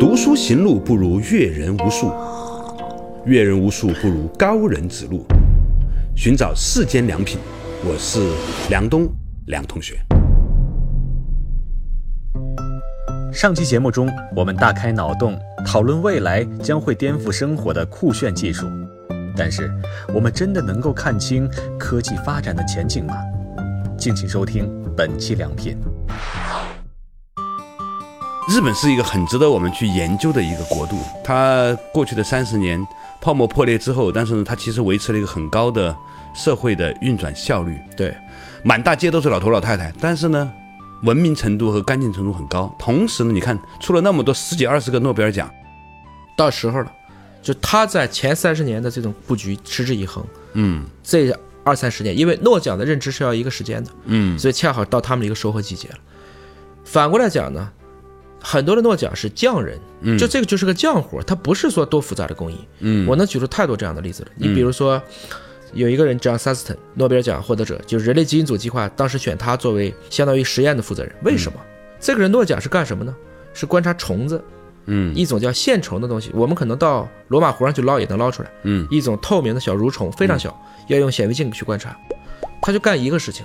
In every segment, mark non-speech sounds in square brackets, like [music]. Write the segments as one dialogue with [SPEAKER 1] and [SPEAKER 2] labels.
[SPEAKER 1] 读书行路不如阅人无数，阅人无数不如高人指路。寻找世间良品，我是梁东，梁同学。
[SPEAKER 2] 上期节目中，我们大开脑洞讨论未来将会颠覆生活的酷炫技术，但是我们真的能够看清科技发展的前景吗？敬请收听本期良品。
[SPEAKER 1] 日本是一个很值得我们去研究的一个国度。它过去的三十年泡沫破裂之后，但是呢，它其实维持了一个很高的社会的运转效率。
[SPEAKER 3] 对，
[SPEAKER 1] 满大街都是老头老太太，但是呢，文明程度和干净程度很高。同时呢，你看出了那么多十几二十个诺贝尔奖，
[SPEAKER 3] 到时候了，就他在前三十年的这种布局持之以恒。
[SPEAKER 1] 嗯
[SPEAKER 3] 这二三十年，因为诺奖的认知是要一个时间的，
[SPEAKER 1] 嗯
[SPEAKER 3] 所以恰好到他们的一个收获季节了。反过来讲呢，很多的诺奖是匠人，
[SPEAKER 1] 嗯
[SPEAKER 3] 就这个就是个匠活，它不是说多复杂的工艺。
[SPEAKER 1] 嗯
[SPEAKER 3] 我能举出太多这样的例子了。你比如说，有一个人叫 Saston，诺贝尔奖获得者，就是人类基因组计划当时选他作为相当于实验的负责人。为什么？这个人诺奖是干什么呢？是观察虫子，
[SPEAKER 1] 嗯
[SPEAKER 3] 一种叫线虫的东西，我们可能到罗马湖上去捞也能捞出来。
[SPEAKER 1] 嗯
[SPEAKER 3] 一种透明的小蠕虫，非常小，要用显微镜去观察。他就干一个事情，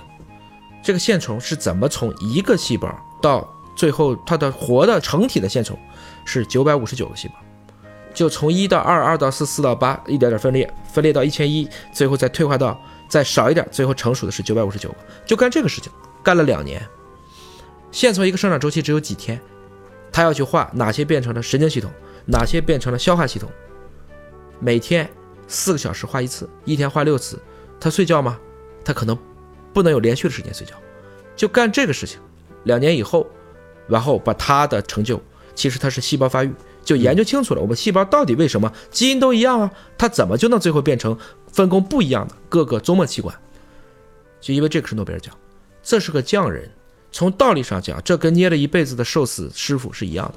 [SPEAKER 3] 这个线虫是怎么从一个细胞到最后它的活的成体的线虫是九百五十九个细胞，就从一到二，二到四，四到八，一点点分裂，分裂到一千一，最后再退化到再少一点，最后成熟的是九百五十九个，就干这个事情，干了两年。线虫一个生长周期只有几天，它要去画哪些变成了神经系统，哪些变成了消化系统，每天四个小时画一次，一天画六次。他睡觉吗？他可能不能有连续的时间睡觉，就干这个事情。两年以后，然后把他的成就，其实他是细胞发育，就研究清楚了我们细胞到底为什么基因都一样啊，它怎么就能最后变成分工不一样的各个周末器官？就因为这个是诺贝尔奖，这是个匠人。从道理上讲，这跟捏了一辈子的寿司师傅是一样的。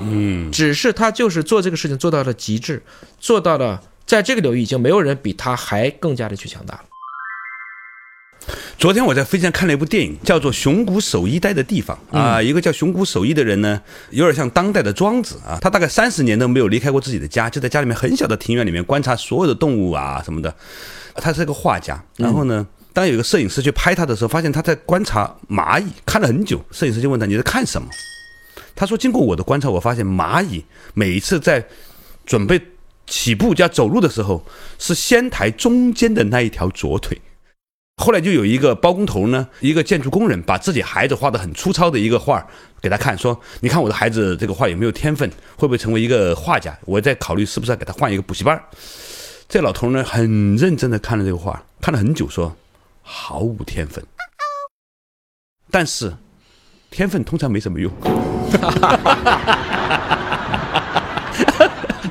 [SPEAKER 1] 嗯
[SPEAKER 3] 只是他就是做这个事情做到了极致，做到了在这个领域已经没有人比他还更加的去强大了。
[SPEAKER 1] 昨天我在飞机上看了一部电影，叫做《熊谷守一待的地方》啊、一个叫熊谷守一的人呢，有点像当代的庄子啊，他大概三十年都没有离开过自己的家，就在家里面很小的庭院里面观察所有的动物啊什么的。他是个画家，然后呢，当有一个摄影师去拍他的时候，发现他在观察蚂蚁，看了很久。摄影师就问他：“你在看什么？”他说：“经过我的观察，我发现蚂蚁每一次在准备起步加走路的时候，是先抬中间的那一条左腿。”后来就有一个包工头呢，一个建筑工人，把自己孩子画的很粗糙的一个画儿给他看，说：“你看我的孩子这个画有没有天分，会不会成为一个画家？我在考虑是不是要给他换一个补习班。”这老头呢，很认真的看了这个画，看了很久，说：“毫无天分。”但是，天分通常没什么用。[laughs] [laughs]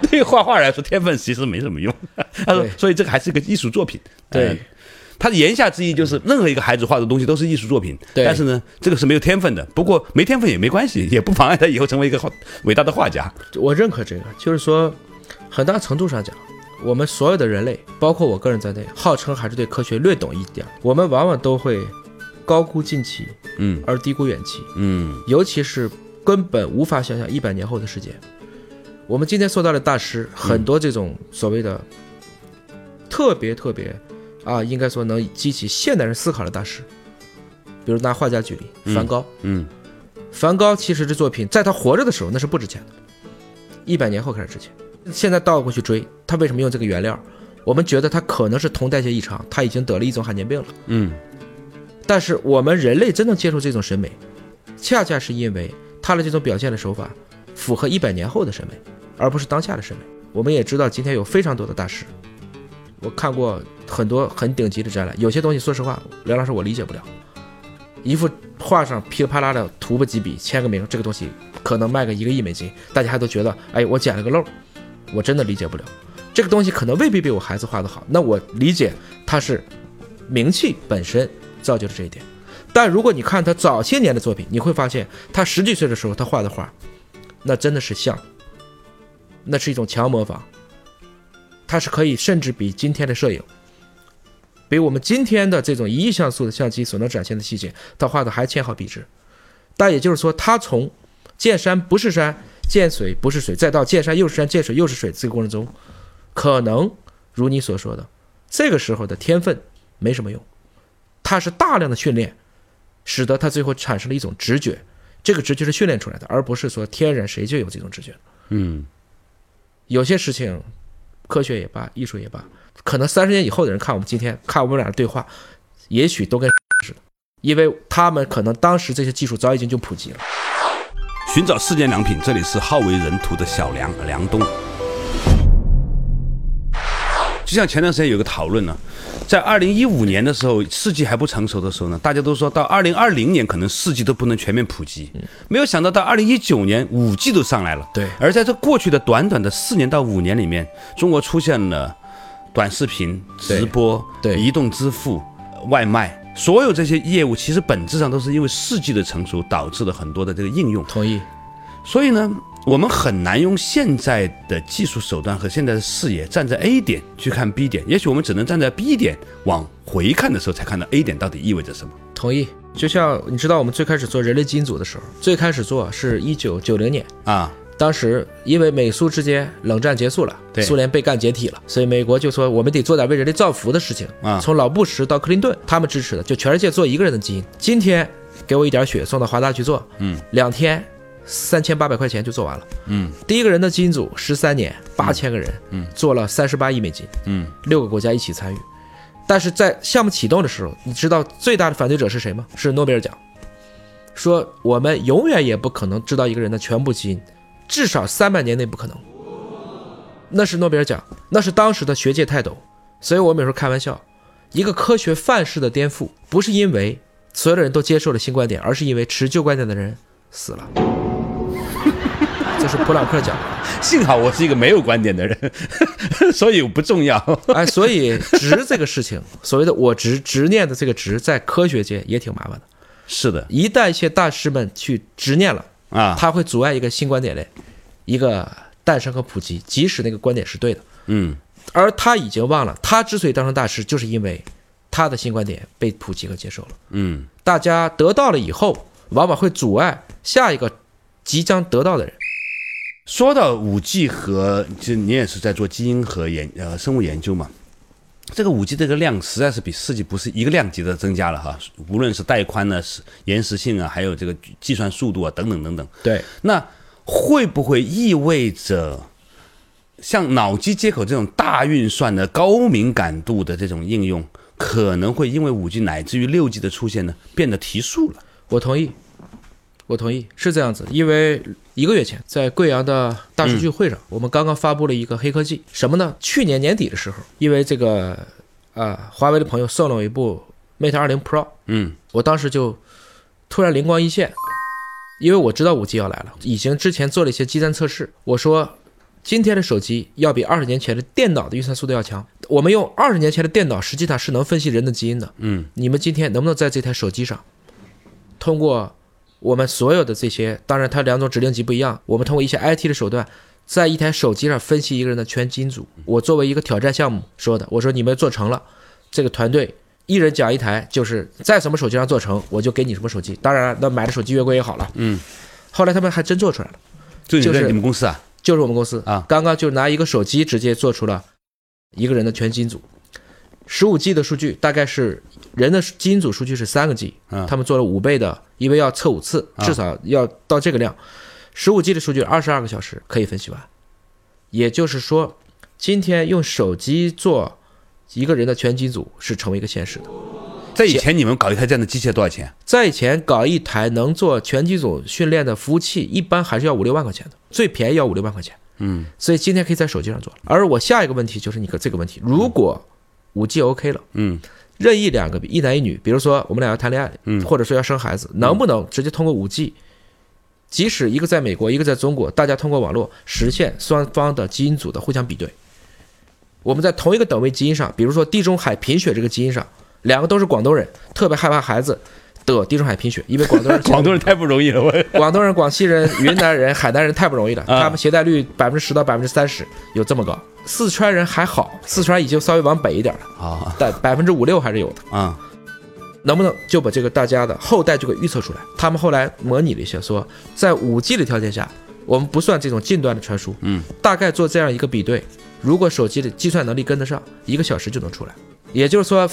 [SPEAKER 1] 对于画画来说，天分其实没什么用。他说，所以这个还是一个艺术作品。
[SPEAKER 3] 对
[SPEAKER 1] 呃他的言下之意就是，任何一个孩子画的东西都是艺术作品。
[SPEAKER 3] 对
[SPEAKER 1] 但是呢，这个是没有天分的。不过没天分也没关系，也不妨碍他以后成为一个好伟大的画家。
[SPEAKER 3] 我认可这个，就是说，很大程度上讲，我们所有的人类，包括我个人在内，号称还是对科学略懂一点，我们往往都会高估近期
[SPEAKER 1] 嗯
[SPEAKER 3] 而低估远期，
[SPEAKER 1] 嗯
[SPEAKER 3] 尤其是根本无法想象一百年后的世界。我们今天说到的大师，很多这种所谓的特别特别啊，应该说能激起现代人思考的大师，比如拿画家举例，梵高。
[SPEAKER 1] 嗯
[SPEAKER 3] 梵高其实这作品在他活着的时候那是不值钱的，一百年后开始值钱。现在倒过去追，他为什么用这个原料？我们觉得他可能是铜代谢异常，他已经得了一种罕见病了。
[SPEAKER 1] 嗯
[SPEAKER 3] 但是我们人类真正接受这种审美，恰恰是因为他的这种表现的手法符合一百年后的审美，而不是当下的审美。我们也知道今天有非常多的大师，我看过很多很顶级的展览，有些东西说实话，梁老师我理解不了。一幅画上噼里啪啦的涂吧几笔，签个名，这个东西可能卖个一个亿美金，大家还都觉得，哎，我捡了个漏，我真的理解不了。这个东西可能未必比我孩子画的好，那我理解它是名气本身造就了这一点。但如果你看他早些年的作品，你会发现他十几岁的时候他画的画，那真的是像，那是一种强模仿，它是可以甚至比今天的摄影，比我们今天的这种一亿像素的相机所能展现的细节，它画的还纤毫笔直。但也就是说，它从见山不是山，见水不是水，再到见山又是山，见水又是水，这个过程中，可能如你所说的，这个时候的天分没什么用，它是大量的训练，使得他最后产生了一种直觉，这个直觉是训练出来的，而不是说天然谁就有这种直觉。
[SPEAKER 1] 嗯，
[SPEAKER 3] 有些事情，科学也罢，艺术也罢，可能三十年以后的人看我们今天看我们俩的对话，也许都跟似的，因为他们可能当时这些技术早已经就普及了。
[SPEAKER 1] 寻找世间良品，这里是好为人徒的小梁梁东。就像前段时间有个讨论呢，在二零一五年的时候，四 G 还不成熟的时候呢，大家都说到二零二零年可能四 G 都不能全面普及，没有想到到二零一九年五 G 都上来了。
[SPEAKER 3] 对
[SPEAKER 1] 而在这过去的短短的四年到五年里面，中国出现了短视频、直播、
[SPEAKER 3] 对
[SPEAKER 1] 移动支付、外卖，所有这些业务其实本质上都是因为四 G 的成熟导致了很多的这个应用。
[SPEAKER 3] 同意，
[SPEAKER 1] 所以呢，我们很难用现在的技术手段和现在的视野，站在 A 点去看 B 点。也许我们只能站在 B 点往回看的时候，才看到 A 点到底意味着什么。
[SPEAKER 3] 同意。就像你知道，我们最开始做人类基因组的时候，最开始做是一九九零年，
[SPEAKER 1] 啊，
[SPEAKER 3] 当时因为美苏之间冷战结束了，
[SPEAKER 1] 对
[SPEAKER 3] 苏联被干解体了，所以美国就说我们得做点为人类造福的事情
[SPEAKER 1] 啊
[SPEAKER 3] 从老布什到克林顿，他们支持的就全世界做一个人的基因。今天给我一点血送到华大去做，
[SPEAKER 1] 嗯，
[SPEAKER 3] 两天三千八百块钱就做完了。
[SPEAKER 1] 嗯
[SPEAKER 3] 第一个人的基因组十三年八千个人，
[SPEAKER 1] 嗯，
[SPEAKER 3] 做了三十八亿美金，
[SPEAKER 1] 嗯，
[SPEAKER 3] 六个国家一起参与。但是在项目启动的时候，你知道最大的反对者是谁吗？是诺贝尔奖，说我们永远也不可能知道一个人的全部基因，至少三百年内不可能。那是诺贝尔奖，那是当时的学界泰斗。所以我们有时候开玩笑，一个科学范式的颠覆，不是因为所有的人都接受了新观点，而是因为持旧观点的人死了。这是普朗克讲的。[laughs]
[SPEAKER 1] 幸好我是一个没有观点的人，[laughs] 所以不重要。
[SPEAKER 3] 哎，所以执这个事情，[laughs] 所谓的我执执念的这个执，在科学界也挺麻烦的。
[SPEAKER 1] 是的
[SPEAKER 3] 一旦一些大师们去执念了，
[SPEAKER 1] 啊，
[SPEAKER 3] 他会阻碍一个新观点的一个诞生和普及，即使那个观点是对的。
[SPEAKER 1] 嗯
[SPEAKER 3] 而他已经忘了，他之所以当成大师，就是因为他的新观点被普及和接受了。
[SPEAKER 1] 嗯，
[SPEAKER 3] 大家得到了以后，往往会阻碍下一个即将得到的人。
[SPEAKER 1] 说到五 G 和，就你也是在做基因和研呃生物研究嘛，这个五 G 这个量实在是比四 G 不是一个量级的增加了哈，无论是带宽呢、是延时性啊，还有这个计算速度啊等等等等。
[SPEAKER 3] 对，
[SPEAKER 1] 那会不会意味着，像脑机接口这种大运算的高敏感度的这种应用，可能会因为五 G 乃至于六 G 的出现呢，变得提速了？
[SPEAKER 3] 我同意，我同意，是这样子。因为一个月前，在贵阳的大数据会上，我们刚刚发布了一个黑科技，什么呢？去年年底的时候，因为这个呃，华为的朋友送了我一部 Mate 20 Pro，
[SPEAKER 1] 嗯
[SPEAKER 3] 我当时就突然灵光一现，因为我知道五 G 要来了，已经之前做了一些基站测试。我说，今天的手机要比二十年前的电脑的运算速度要强。我们用二十年前的电脑，实际上是能分析人的基因的。
[SPEAKER 1] 嗯
[SPEAKER 3] 你们今天能不能在这台手机上，通过我们所有的这些，当然它两种指令集不一样，我们通过一些 IT 的手段，在一台手机上分析一个人的全基因组。我作为一个挑战项目说的，我说你们做成了，这个团队一人讲一台，就是在什么手机上做成，我就给你什么手机。当然，那买的手机越贵越好了。
[SPEAKER 1] 嗯，
[SPEAKER 3] 后来他们还真做出来了，就是
[SPEAKER 1] 你们公司啊？
[SPEAKER 3] 就是我们公司
[SPEAKER 1] 啊
[SPEAKER 3] 刚刚就拿一个手机直接做出了一个人的全基因组。十五 G 的数据大概是人的基因组数据是三个 G，
[SPEAKER 1] 嗯
[SPEAKER 3] 他们做了五倍的，因为要测五次，
[SPEAKER 1] 啊
[SPEAKER 3] 至少要到这个量。十五 G 的数据二十二个小时可以分析完，也就是说，今天用手机做一个人的全基因组是成为一个现实的。
[SPEAKER 1] 在以前你们搞一台这样的机械多少钱？
[SPEAKER 3] 在以前搞一台能做全机组训练的服务器，一般还是要五六万块钱的，最便宜要五六万块钱。
[SPEAKER 1] 嗯
[SPEAKER 3] 所以今天可以在手机上做了。而我下一个问题就是你个这个问题，如果五 G OK 了，
[SPEAKER 1] 嗯。
[SPEAKER 3] 任意两个一男一女，比如说我们俩要谈恋爱，
[SPEAKER 1] 嗯。
[SPEAKER 3] 或者说要生孩子，能不能直接通过五 G，即使一个在美国，一个在中国，大家通过网络实现双方的基因组的互相比对？我们在同一个等位基因上，比如说地中海贫血这个基因上，两个都是广东人，特别害怕孩子得地中海贫血，因为广东人 [laughs]
[SPEAKER 1] 广东人太不容易了，我。
[SPEAKER 3] 广东人、广西人、云南人、海南人太不容易了，
[SPEAKER 1] 啊。
[SPEAKER 3] 他们携带率百分之十到百分之三十，有这么高。四川人还好，四川已经稍微往北一点了，
[SPEAKER 1] 啊
[SPEAKER 3] 但百分之五六还是有的。
[SPEAKER 1] 啊
[SPEAKER 3] 能不能就把这个大家的后代就给预测出来？他们后来模拟了一下，说在五 G 的条件下，我们不算这种近端的传输，
[SPEAKER 1] 嗯，
[SPEAKER 3] 大概做这样一个比对，如果手机的计算能力跟得上，一个小时就能出来。也就是说，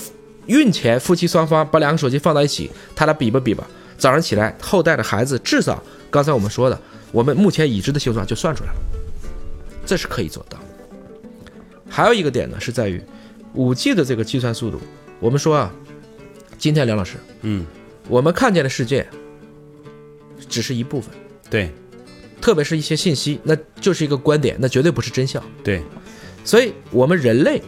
[SPEAKER 3] 孕前夫妻双方把两个手机放到一起，他俩比吧比吧，早上起来后代的孩子至少刚才我们说的，我们目前已知的形状就算出来了，这是可以做到。还有一个点呢，是在于五 G 的这个计算速度。我们说啊，今天梁老师，
[SPEAKER 1] 嗯，
[SPEAKER 3] 我们看见的世界只是一部分，
[SPEAKER 1] 对
[SPEAKER 3] 特别是一些信息，那就是一个观点，那绝对不是真相。
[SPEAKER 1] 对，
[SPEAKER 3] 所以，我们人类，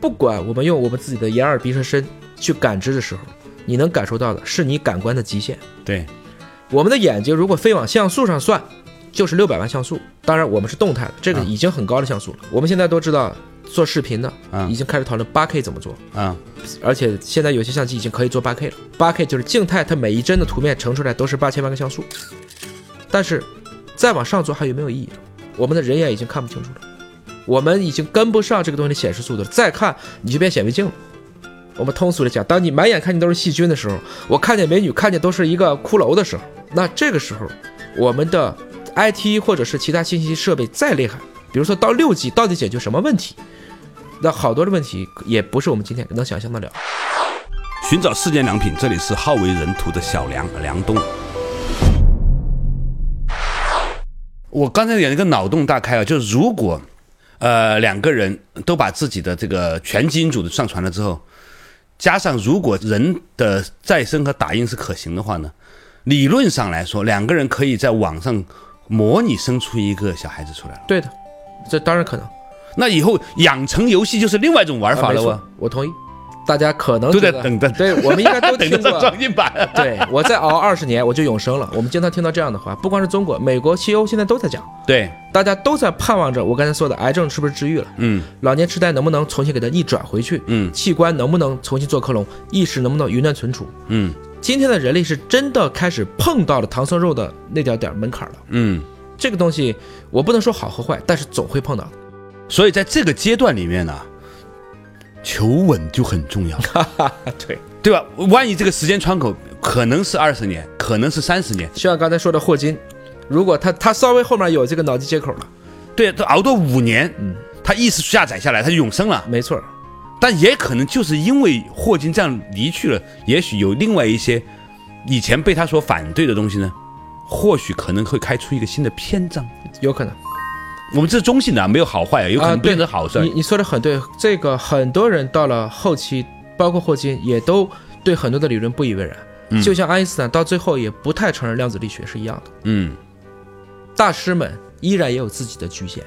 [SPEAKER 3] 不管我们用我们自己的眼耳鼻舌身去感知的时候，你能感受到的是你感官的极限。
[SPEAKER 1] 对，
[SPEAKER 3] 我们的眼睛如果非往像素上算，就是六百万像素。当然，我们是动态的，这个已经很高的像素了。我们现在都知道，做视频的
[SPEAKER 1] 啊
[SPEAKER 3] 已经开始讨论八 K 怎么做，
[SPEAKER 1] 啊，
[SPEAKER 3] 而且现在有些相机已经可以做八 K 了。八 K 就是静态，它每一帧的图片乘出来都是八千万个像素。但是再往上做还有没有意义？我们的人眼已经看不清楚了，我们已经跟不上这个东西的显示速度了。再看你就变显微镜了。我们通俗的讲，当你满眼看见都是细菌的时候，我看见美女看见都是一个骷髅的时候，那这个时候我们的 IT 或者是其他信息设备再厉害，比如说到六 G 到底解决什么问题？那好多的问题也不是我们今天能想象得了。
[SPEAKER 1] 寻找世间良品，这里是好为人徒的小梁梁东。我刚才有一个脑洞大开啊，就是如果呃两个人都把自己的这个全基因组的上传了之后，加上如果人的再生和打印是可行的话呢，理论上来说，两个人可以在网上模拟生出一个小孩子出来了。
[SPEAKER 3] 对的，这当然可能。
[SPEAKER 1] 那以后养成游戏就是另外一种玩法了
[SPEAKER 3] 啊我同意。大家可能
[SPEAKER 1] 都在等着
[SPEAKER 3] 对我们应该都
[SPEAKER 1] 等 [laughs]
[SPEAKER 3] 听过。
[SPEAKER 1] 装进版。
[SPEAKER 3] 对我再熬二十年，我就永生了。我们经常听到这样的话，不光是中国，美国、西欧现在都在讲，
[SPEAKER 1] 对，
[SPEAKER 3] 大家都在盼望着我刚才说的癌症是不是治愈了，
[SPEAKER 1] 嗯
[SPEAKER 3] 老年痴呆能不能重新给它逆转回去，
[SPEAKER 1] 嗯
[SPEAKER 3] 器官能不能重新做克隆，意识能不能云端存储。
[SPEAKER 1] 嗯
[SPEAKER 3] 今天的人类是真的开始碰到了唐僧肉的那点点门槛了。
[SPEAKER 1] 嗯。
[SPEAKER 3] 这个东西我不能说好和坏，但是总会碰到的。
[SPEAKER 1] 所以在这个阶段里面呢、求稳就很重要，[laughs]
[SPEAKER 3] 对，
[SPEAKER 1] 对吧？万一这个时间窗口可能是二十年，可能是三十年，
[SPEAKER 3] 就像刚才说的霍金，如果他他稍微后面有这个脑机接口了，
[SPEAKER 1] 对，他熬到五年，
[SPEAKER 3] 嗯，
[SPEAKER 1] 他意识下载下来，他就永生了。
[SPEAKER 3] 没错，
[SPEAKER 1] 但也可能就是因为霍金这样离去了，也许有另外一些以前被他所反对的东西呢，或许可能会开出一个新的篇章。
[SPEAKER 3] 有可能。
[SPEAKER 1] 我们这是中性的啊，没有好坏啊，有可
[SPEAKER 3] 啊，
[SPEAKER 1] 能变成好事儿。
[SPEAKER 3] 你你说的很对，这个很多人到了后期，包括霍金，也都对很多的理论不以为然。
[SPEAKER 1] 嗯
[SPEAKER 3] 就像爱因斯坦到最后也不太承认量子力学是一样的。
[SPEAKER 1] 嗯
[SPEAKER 3] 大师们依然也有自己的局限。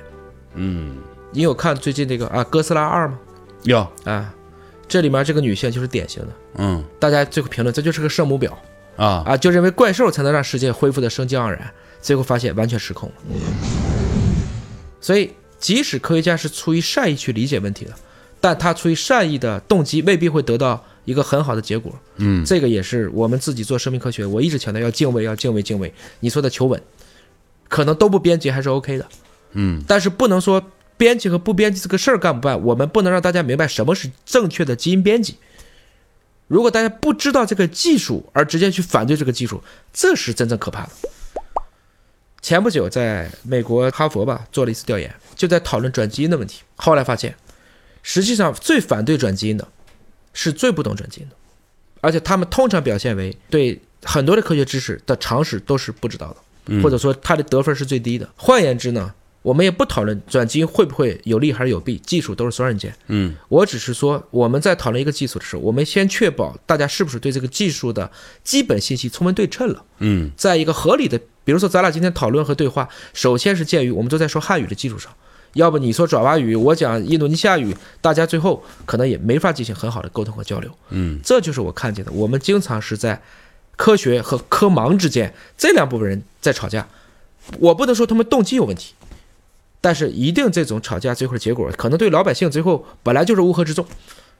[SPEAKER 1] 嗯，
[SPEAKER 3] 你有看最近那个啊哥斯拉二吗？
[SPEAKER 1] 有。
[SPEAKER 3] 啊，这里面这个女性就是典型的，
[SPEAKER 1] 嗯。
[SPEAKER 3] 大家最后评论这就是个圣母婊。
[SPEAKER 1] 啊。
[SPEAKER 3] 啊，就认为怪兽才能让世界恢复的生机盎然，最后发现完全失控了。所以，即使科学家是出于善意去理解问题的，但他出于善意的动机未必会得到一个很好的结果。
[SPEAKER 1] 嗯。
[SPEAKER 3] 这个也是我们自己做生命科学，我一直强调要敬畏，要敬畏，敬畏。你说的求稳，可能都不编辑还是 OK 的，
[SPEAKER 1] 嗯。
[SPEAKER 3] 但是不能说编辑和不编辑这个事儿干不办，我们不能让大家明白什么是正确的基因编辑。如果大家不知道这个技术而直接去反对这个技术，这是真正可怕的。前不久在美国哈佛吧做了一次调研，就在讨论转基因的问题。后来发现，实际上最反对转基因的，是最不懂转基因的，而且他们通常表现为对很多的科学知识的常识都是不知道的，或者说他的得分是最低的。换言之呢，我们也不讨论转基因会不会有利还是有弊，技术都是双刃剑。
[SPEAKER 1] 嗯
[SPEAKER 3] 我只是说，我们在讨论一个技术的时候，我们先确保大家是不是对这个技术的基本信息充分对称了。
[SPEAKER 1] 嗯
[SPEAKER 3] 在一个合理的，比如说咱俩今天讨论和对话，首先是鉴于我们都在说汉语的基础上，要不你说爪哇语，我讲印度尼西亚语，大家最后可能也没法进行很好的沟通和交流。
[SPEAKER 1] 嗯
[SPEAKER 3] 这就是我看见的，我们经常是在科学和科盲之间这两部分人在吵架。我不能说他们动机有问题，但是一定这种吵架最后的结果，可能对老百姓最后本来就是乌合之众，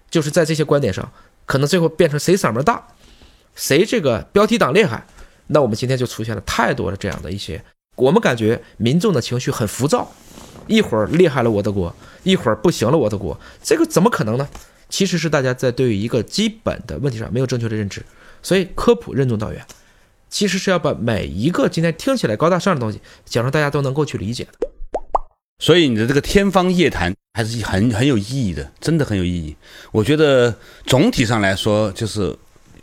[SPEAKER 3] 就是在这些观点上，可能最后变成谁嗓门大，谁这个标题党厉害。那我们今天就出现了太多的这样的一些，我们感觉民众的情绪很浮躁，一会儿厉害了我的国，一会儿不行了我的国，这个怎么可能呢？其实是大家在对于一个基本的问题上没有正确的认知，所以科普任重道远。其实是要把每一个今天听起来高大上的东西讲成大家都能够去理解的。
[SPEAKER 1] 所以你的这个天方夜谭还是很很有意义的，真的很有意义。我觉得总体上来说，就是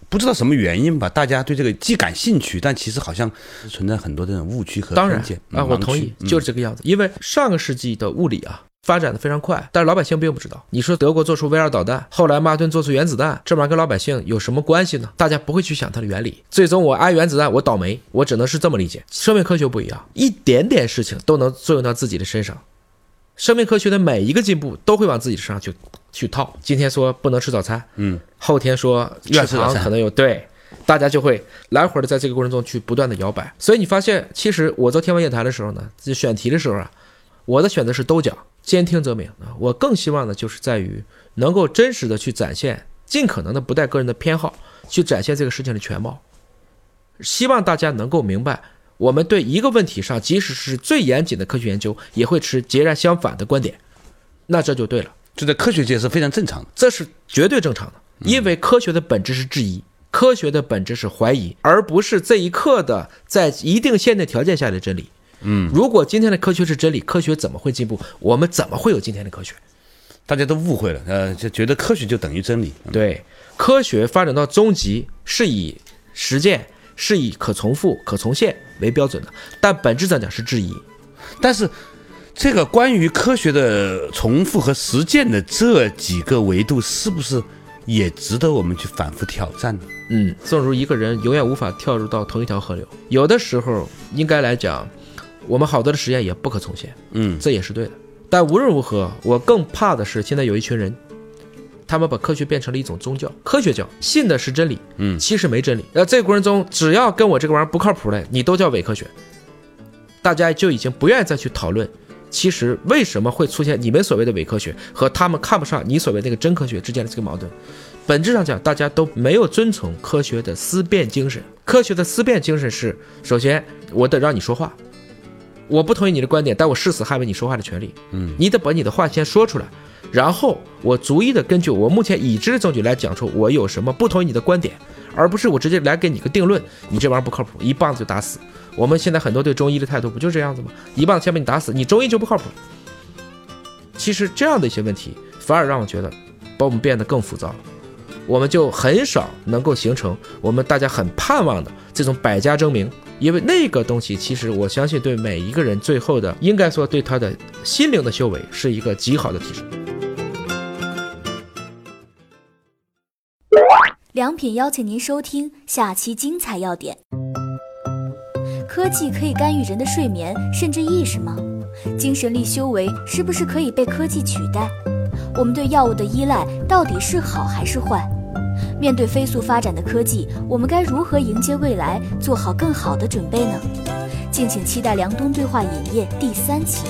[SPEAKER 1] 不知道什么原因吧，大家对这个既感兴趣，但其实好像存在很多这种误区和
[SPEAKER 3] 当然
[SPEAKER 1] 见
[SPEAKER 3] 啊，我同意，就是
[SPEAKER 1] 是
[SPEAKER 3] 这个样子。因为上个世纪的物理啊发展的非常快，但是老百姓并不知道。你说德国做出 V 二导弹，后来马顿做出原子弹，这玩意儿跟老百姓有什么关系呢？大家不会去想它的原理。最终我挨原子弹，我倒霉，我只能是这么理解。生命科学不一样，一点点事情都能作用到自己的身上。生命科学的每一个进步都会往自己身上去去套。今天说不能吃早餐，
[SPEAKER 1] 嗯，
[SPEAKER 3] 后天说
[SPEAKER 1] 吃早餐
[SPEAKER 3] 可能有对，大家就会来回的在这个过程中去不断的摇摆。所以你发现，其实我做天文夜谈的时候呢，就选题的时候啊，我的选择是都讲，兼听则明啊。我更希望的就是在于能够真实的去展现，尽可能的不带个人的偏好，去展现这个事情的全貌。希望大家能够明白，我们对一个问题上，即使是最严谨的科学研究，也会持截然相反的观点，那这就对了。
[SPEAKER 1] 这在科学界是非常正常的。
[SPEAKER 3] 这是绝对正常的，因为科学的本质是质疑，科学的本质是怀疑，而不是这一刻的在一定限定条件下的真理。
[SPEAKER 1] 嗯，
[SPEAKER 3] 如果今天的科学是真理，科学怎么会进步？我们怎么会有今天的科学？
[SPEAKER 1] 大家都误会了，呃，就觉得科学就等于真理。嗯
[SPEAKER 3] 对，科学发展到终极是以实践、是以可重复、可重现为标准的，但本质上讲是质疑。
[SPEAKER 1] 但是，这个关于科学的重复和实践的这几个维度，是不是也值得我们去反复挑战呢？
[SPEAKER 3] 嗯，正如一个人永远无法跳入到同一条河流，有的时候应该来讲，我们好多的实验也不可重现。
[SPEAKER 1] 嗯，
[SPEAKER 3] 这也是对的。但无论如何，我更怕的是现在有一群人，他们把科学变成了一种宗教，科学教，信的是真理，
[SPEAKER 1] 嗯
[SPEAKER 3] 其实没真理。那这个过程中，只要跟我这个玩意儿不靠谱的，你都叫伪科学，大家就已经不愿意再去讨论。其实为什么会出现你们所谓的伪科学和他们看不上你所谓那个真科学之间的这个矛盾？本质上讲，大家都没有遵从科学的思辨精神。科学的思辨精神是：首先，我得让你说话，我不同意你的观点，但我誓死捍卫你说话的权利。
[SPEAKER 1] 嗯，
[SPEAKER 3] 你得把你的话先说出来，然后我逐一的根据我目前已知的证据来讲出我有什么不同意你的观点，而不是我直接来给你个定论，你这玩意儿不靠谱，一棒子就打死。我们现在很多对中医的态度不就这样子吗？一棒子先把你打死，你中医就不靠谱。其实这样的一些问题，反而让我觉得把我们变得更浮躁了。我们就很少能够形成我们大家很盼望的这种百家争鸣，因为那个东西其实我相信对每一个人最后的应该说对他的心灵的修为是一个极好的提升。
[SPEAKER 4] 良品邀请您收听下期精彩要点。科技可以干预人的睡眠甚至意识吗？精神力修为是不是可以被科技取代？我们对药物的依赖到底是好还是坏？面对飞速发展的科技，我们该如何迎接未来，做好更好的准备呢？敬请期待《梁冬对话影业》第三期。